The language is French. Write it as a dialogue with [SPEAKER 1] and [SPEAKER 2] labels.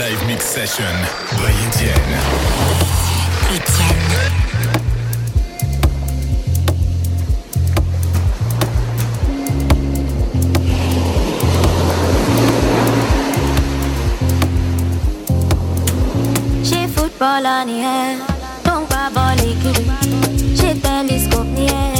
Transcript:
[SPEAKER 1] Live Mix Session by Etienne.
[SPEAKER 2] Etienne.
[SPEAKER 3] J'ai football en hier, donc pas bon l'équipe. J'ai fait les scopes
[SPEAKER 2] hier.